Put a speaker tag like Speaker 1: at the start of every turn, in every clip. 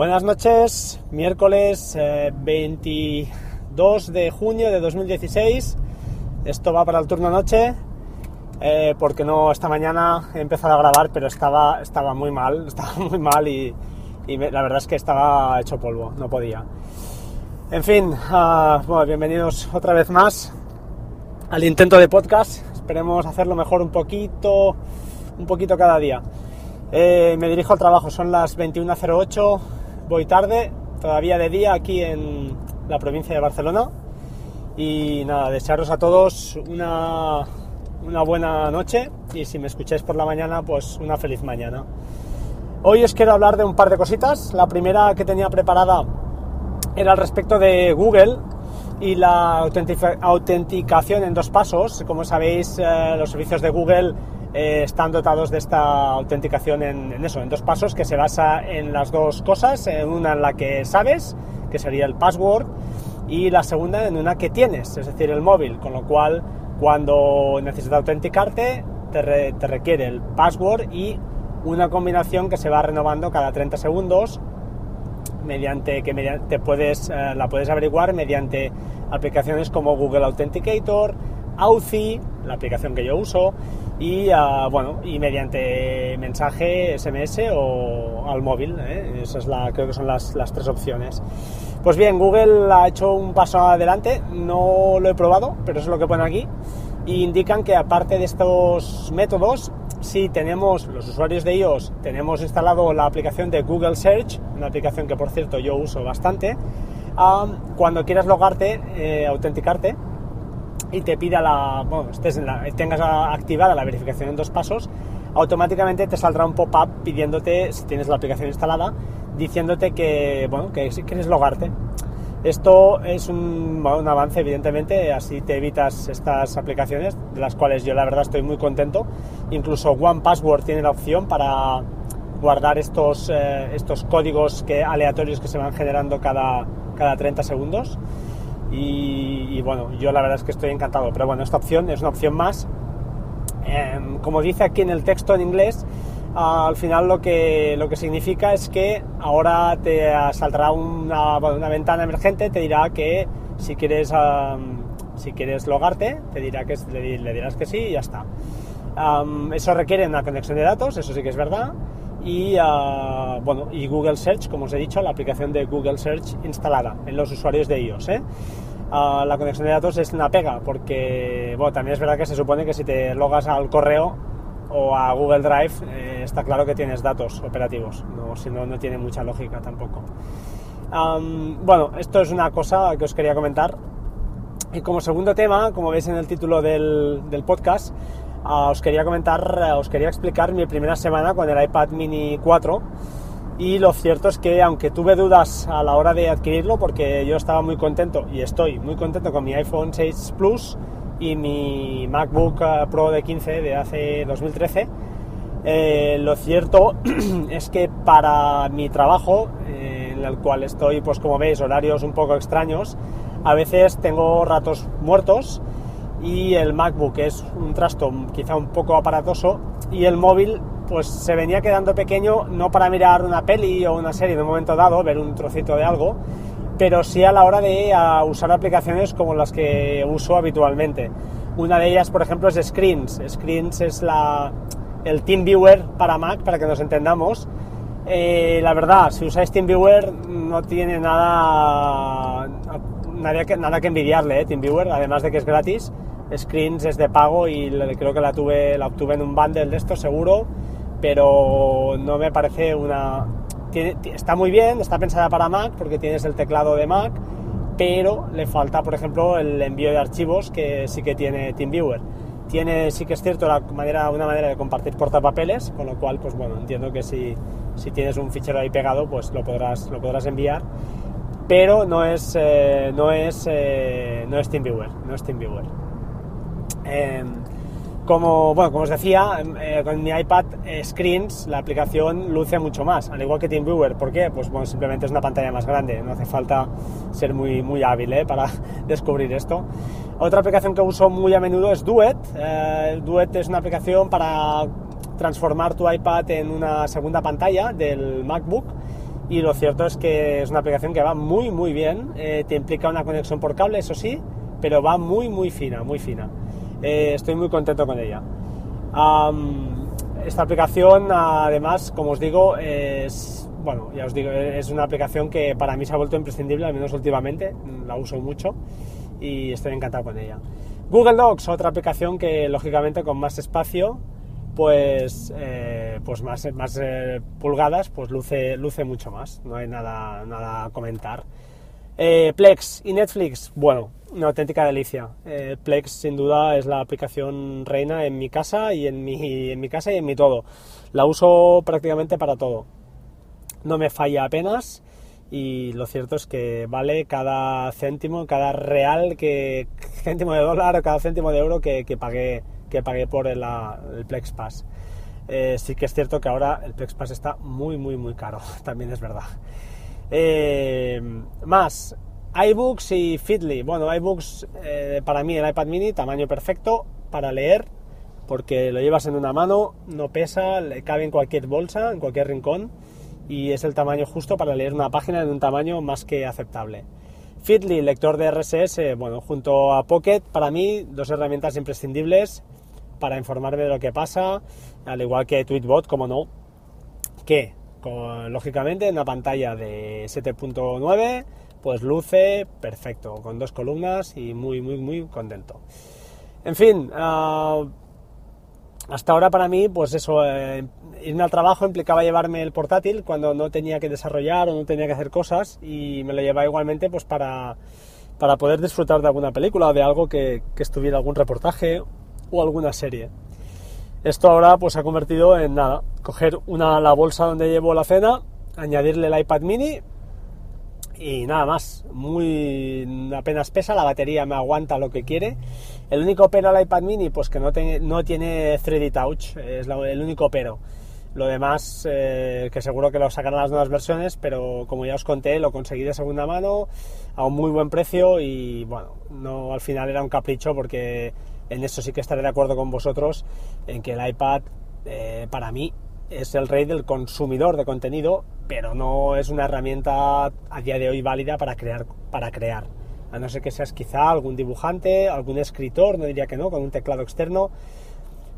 Speaker 1: Buenas noches, miércoles eh, 22 de junio de 2016. Esto va para el turno noche, eh, porque no esta mañana he empezado a grabar, pero estaba, estaba muy mal, estaba muy mal y, la verdad es que estaba hecho polvo, no podía. En fin, ah, bueno, bienvenidos otra vez más al intento de podcast. Esperemos hacerlo mejor un poquito, un poquito cada día. Eh, me dirijo al trabajo, son las 21.08, voy tarde, todavía de día aquí en la provincia de Barcelona. Y nada, desearos a todos una, una buena noche y si me escucháis por la mañana, pues una feliz mañana. Hoy os quiero hablar de un par de cositas. La primera que tenía preparada era al respecto de Google y la autenticación en dos pasos. Como sabéis, eh, los servicios de Google eh, están dotados de esta autenticación en, en eso, en dos pasos, que se basa en las dos cosas, en una en la que sabes, que sería el password, y la segunda en una que tienes, es decir, el móvil, con lo cual cuando necesitas autenticarte te, re- te requiere el password y una combinación que se va renovando cada 30 segundos mediante que media- te puedes, eh, la puedes averiguar mediante aplicaciones como Google Authenticator, Authy, la aplicación que yo uso, y ah, bueno, y mediante mensaje SMS o al móvil. ¿eh? Esa es la, creo que son las, las tres opciones. Pues bien, Google ha hecho un paso adelante, no lo he probado, pero eso es lo que pone aquí, y indican que aparte de estos métodos, si tenemos, los usuarios de iOS, tenemos instalado la aplicación de Google Search, una aplicación que por cierto yo uso bastante, ah, cuando quieras logarte, eh, autenticarte, y te pida la, bueno, estés en la- tengas activada la verificación en dos pasos, automáticamente te saldrá un pop-up pidiéndote, si tienes la aplicación instalada, diciéndote que, bueno, que si quieres logarte. Esto es un, bueno, un avance, evidentemente, así te evitas estas aplicaciones, de las cuales yo la verdad estoy muy contento. Incluso One Password tiene la opción para guardar estos, eh, estos códigos que, aleatorios que se van generando cada, cada 30 segundos. Y, bueno, yo la verdad es que estoy encantado. Pero bueno, esta opción es una opción más. Em, como dice aquí en el texto en inglés, al final lo que, lo que significa es que ahora te saldrá una, una ventana emergente, te dirá que si quieres, am, si quieres logarte, te dirá que le, di- le dirás que sí y ya está. Eso requiere una conexión de datos, eso sí que es verdad. Y ah, bueno, y Google Search, como os he dicho, la aplicación de Google Search instalada en los usuarios de iOS. ¿eh? Ah, la conexión de datos es una pega, porque bueno, también es verdad que se supone que si te logas al correo o a Google Drive, eh, está claro que tienes datos operativos, no, si no, no tiene mucha lógica tampoco. Am, bueno, esto es una cosa que os quería comentar. Y como segundo tema, como veis en el título del, del podcast, ah, os quería comentar, eh, os quería explicar mi primera semana con el iPad mini 4. Y lo cierto es que aunque tuve dudas a la hora de adquirirlo, porque yo estaba muy contento y estoy muy contento con mi iPhone 6 Plus y mi MacBook eh, Pro de 15 de hace 2013, eh, lo cierto es que para mi trabajo, eh, en el cual estoy, pues como veis, horarios un poco extraños, a veces tengo ratos muertos y el MacBook es un trasto quizá un poco aparatoso y el móvil pues se venía quedando pequeño no para mirar una peli o una serie en un momento dado, ver un trocito de algo, pero sí a la hora de usar aplicaciones como las que uso habitualmente. Una de ellas, por ejemplo, es Screens. Screens es la, el TeamViewer para Mac, para que nos entendamos. Eh, la verdad, si usáis TeamViewer no tiene nada, nada, que, nada que envidiarle, eh, TeamViewer, además de que es gratis. Screens es de pago y creo que la, tuve, la obtuve en un bundle de esto, seguro, pero no me parece una... tiene- ti- está muy bien, está pensada para Mac porque tienes el teclado de Mac, pero le falta, por ejemplo, el envío de archivos que sí que tiene TeamViewer. Tiene, sí que es cierto, la manera, una manera de compartir portapapeles, con lo cual, pues bueno, entiendo que si, si tienes un fichero ahí pegado, pues lo podrás, lo podrás enviar, pero no es, eh, no es, eh, no es TeamViewer, no es TeamViewer. Em, como, bueno, como os decía, em, eh, con mi iPad eh, Screens la aplicación luce mucho más, al igual que TeamViewer. ¿Por qué? Pues bueno, simplemente es una pantalla más grande, no hace falta ser muy, muy hábil ¿eh? para descubrir esto. Otra aplicación que uso muy a menudo es Duet. Duet es una aplicación para transformar tu iPad en una segunda pantalla del MacBook y lo cierto es que es una aplicación que va muy muy bien, te implica una conexión por cable, eso sí, pero va muy muy fina, muy fina. Eh, estoy muy contento con ella. esta aplicación, además, como os digo, es, bueno, ya os digo, es una aplicación que para mí se ha vuelto imprescindible, al menos últimamente, la uso mucho y estoy encantado con ella. Google Docs, otra aplicación que lógicamente con más espacio, pues, eh, pues más, más eh, pulgadas, pues luce, luce mucho más, no hay nada, nada a comentar. Eh, Plex y Netflix, bueno, una auténtica delicia. Plex sin duda es la aplicación reina en mi casa y en mi, casa y en mi todo. La uso prácticamente para todo. No me falla apenas y lo cierto es que vale cada céntimo, cada real, que céntimo de dólar o cada céntimo de euro que, que pagué, que pagué por el, el Plex Pass. Eh, sí que es cierto que ahora el Plex Pass está muy, muy, muy caro, también es verdad. Eh, más, iBooks y Feedly. Bueno, iBooks eh, para mí el iPad mini, tamaño perfecto para leer, porque lo llevas en una mano, no pesa, le cabe en cualquier bolsa, en cualquier rincón y es el tamaño justo para leer una página en un tamaño más que aceptable. Feedly, lector de RSS, bueno, junto a Pocket, para mí, dos herramientas imprescindibles para informarme de lo que pasa, al igual que Tweetbot, como no, que, lógicamente, en una pantalla de 7.9, pues luce perfecto, con dos columnas y muy, muy, muy contento. En fin, uh, hasta ahora para mí, pues eso, eh, irme al trabajo implicaba llevarme el portátil cuando no tenía que desarrollar o no tenía que hacer cosas y me lo llevaba igualmente pues para, para poder disfrutar de alguna película o de algo que, que, estuviera algún reportaje o alguna serie. Esto ahora pues se ha convertido en nada, coger una, la bolsa donde llevo la cena, añadirle el iPad mini y nada más, muy apenas pesa, la batería me aguanta lo que quiere. El único pero al iPad mini, pues que no, no tiene 3D Touch, es el único pero. Lo demás, eh, que seguro que lo sacarán las nuevas versiones, pero como ya os conté, lo conseguí de segunda mano a un muy buen precio y bueno, no al final era un capricho porque en eso sí que estaré de acuerdo con vosotros en que el iPad eh, para mí es el rey del consumidor de contenido, pero no es una herramienta a día de hoy válida para crear, para crear. A no ser que seas quizá algún dibujante, algún escritor, no diría que no, con un teclado externo.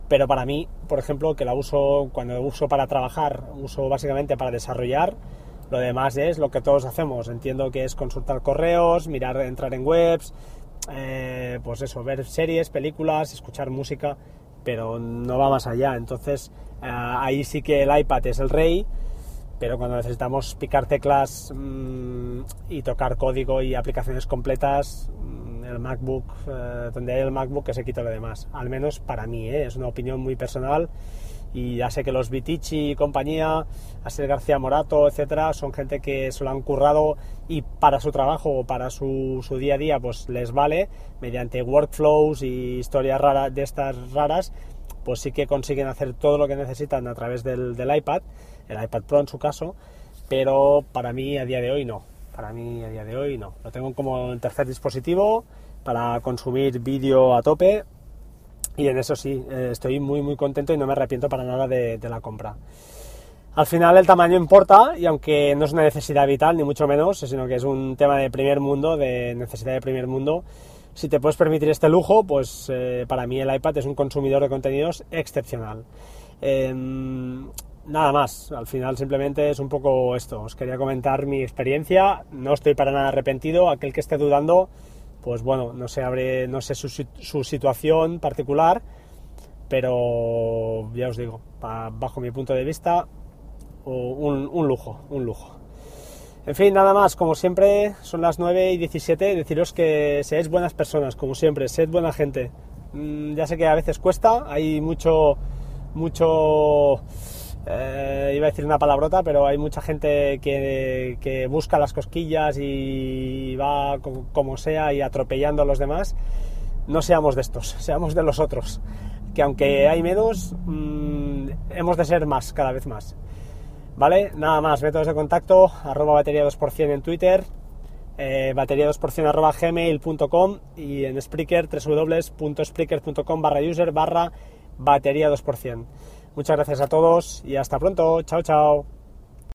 Speaker 1: Pero para mí, por ejemplo, que la uso cuando uso para trabajar, uso básicamente para desarrollar. Lo demás es lo que todos hacemos. Entiendo que es consultar correos, mirar, entrar en webs, eh, pues eso, ver series, películas, escuchar música, pero no va más allá. Entonces, eh, ahí sí que el iPad es el rey, pero cuando necesitamos picar teclas mmm, y tocar código y aplicaciones completas, mm, el MacBook, eh, donde hay el MacBook que se quita lo demás. Al menos para mí, ¿eh? es una opinión muy personal y ya sé que los Vitici y compañía, Asier García Morato, etcétera, son gente que se lo han currado y para su trabajo o para su, día a día pues les vale mediante workflows y historias raras de estas raras pues sí que consiguen hacer todo lo que necesitan a través del, iPad, el iPad Pro en su caso, pero para mí a día de hoy no. Para mí a día de hoy no. Lo tengo como tercer dispositivo para consumir vídeo a tope y en eso sí, eh, estoy muy muy contento y no me arrepiento para nada de, la compra. Al final el tamaño importa y aunque no es una necesidad vital ni mucho menos, sino que es un tema de primer mundo, de necesidad de primer mundo, si te puedes permitir este lujo, pues eh, para mí el iPad es un consumidor de contenidos excepcional. Eh, nada más, al final simplemente es un poco esto. Os quería comentar mi experiencia, no estoy para nada arrepentido. Aquel que esté dudando, pues bueno, no sé, abre, no sé su, situación particular, pero ya os digo, bajo mi punto de vista, un, un lujo, un lujo. En fin, nada más, como siempre, son las 9 y 17, deciros que seáis buenas personas, como siempre, sed buena gente. Mm, ya sé que a veces cuesta, hay mucho, mucho, eh, iba a decir una palabrota, pero hay mucha gente que, busca las cosquillas y va como sea y atropellando a los demás. No seamos de estos, seamos de los otros, que aunque hay menos, mm, hemos de ser más, cada vez más. ¿Vale? Nada más, métodos de contacto, arroba batería 2% en Twitter, eh, batería 2% arroba gmail.com y en Spreaker, www.spreaker.com barra user barra batería 2%. Muchas gracias a todos y hasta pronto. Chao, chao.